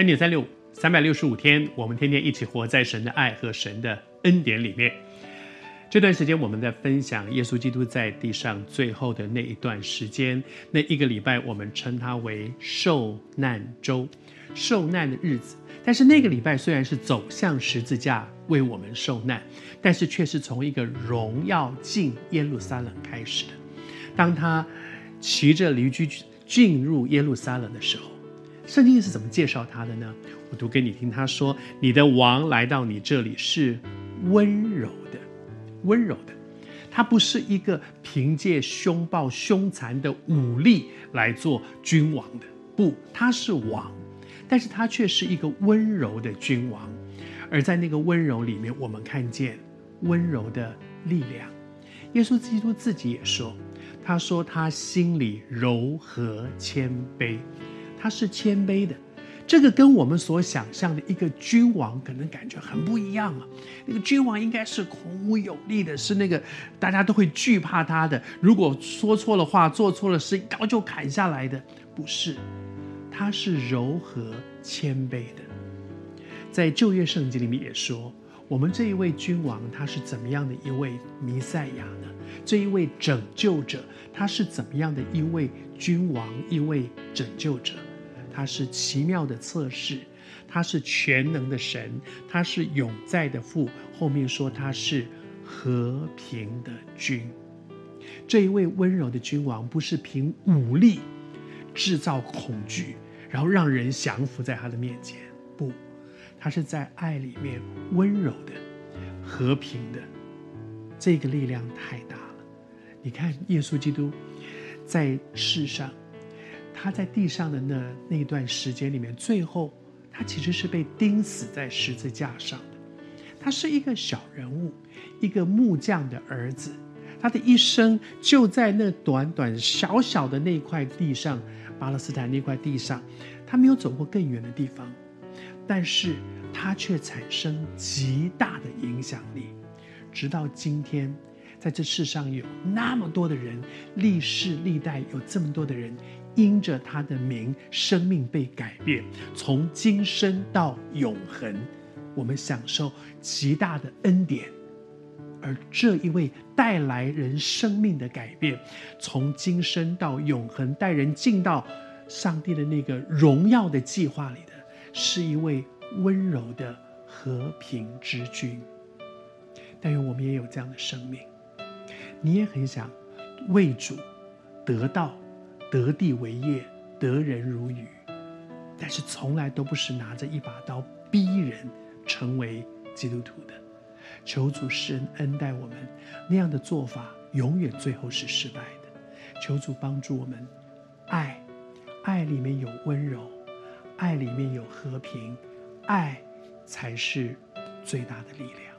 恩典三六五，三百六十五天，我们天天一起活在神的爱和神的恩典里面。这段时间，我们在分享耶稣基督在地上最后的那一段时间，那一个礼拜，我们称它为受难周，受难的日子。但是那个礼拜虽然是走向十字架为我们受难，但是却是从一个荣耀进耶路撒冷开始的。当他骑着驴驹进入耶路撒冷的时候，圣经是怎么介绍他的呢？我读给你听。他说：“你的王来到你这里是温柔的，温柔的。他不是一个凭借凶暴凶残的武力来做君王的，不，他是王。”但是他却是一个温柔的君王，而在那个温柔里面，我们看见温柔的力量。耶稣基督自己也说：“他说他心里柔和谦卑，他是谦卑的。这个跟我们所想象的一个君王可能感觉很不一样啊。那个君王应该是孔武有力的，是那个大家都会惧怕他的。如果说错了话，做错了事，一刀就砍下来的，不是。”他是柔和谦卑的，在旧约圣经里面也说，我们这一位君王他是怎么样的一位弥赛亚呢？这一位拯救者他是怎么样的一位君王，一位拯救者？他是奇妙的测试，他是全能的神，他是永在的父。后面说他是和平的君。这一位温柔的君王不是凭武力制造恐惧。然后让人降服在他的面前，不，他是在爱里面温柔的、和平的，这个力量太大了。你看，耶稣基督在世上，他在地上的那那段时间里面，最后他其实是被钉死在十字架上的。他是一个小人物，一个木匠的儿子，他的一生就在那短短小小的那块地上。巴勒斯坦那块地上，他没有走过更远的地方，但是他却产生极大的影响力。直到今天，在这世上有那么多的人，历世历代有这么多的人，因着他的名，生命被改变，从今生到永恒，我们享受极大的恩典。而这一位带来人生命的改变，从今生到永恒，带人进到上帝的那个荣耀的计划里的，是一位温柔的和平之君。但愿我们也有这样的生命，你也很想为主得到、得地为业、得人如鱼，但是从来都不是拿着一把刀逼人成为基督徒的。求主施恩恩待我们，那样的做法永远最后是失败的。求主帮助我们，爱，爱里面有温柔，爱里面有和平，爱才是最大的力量。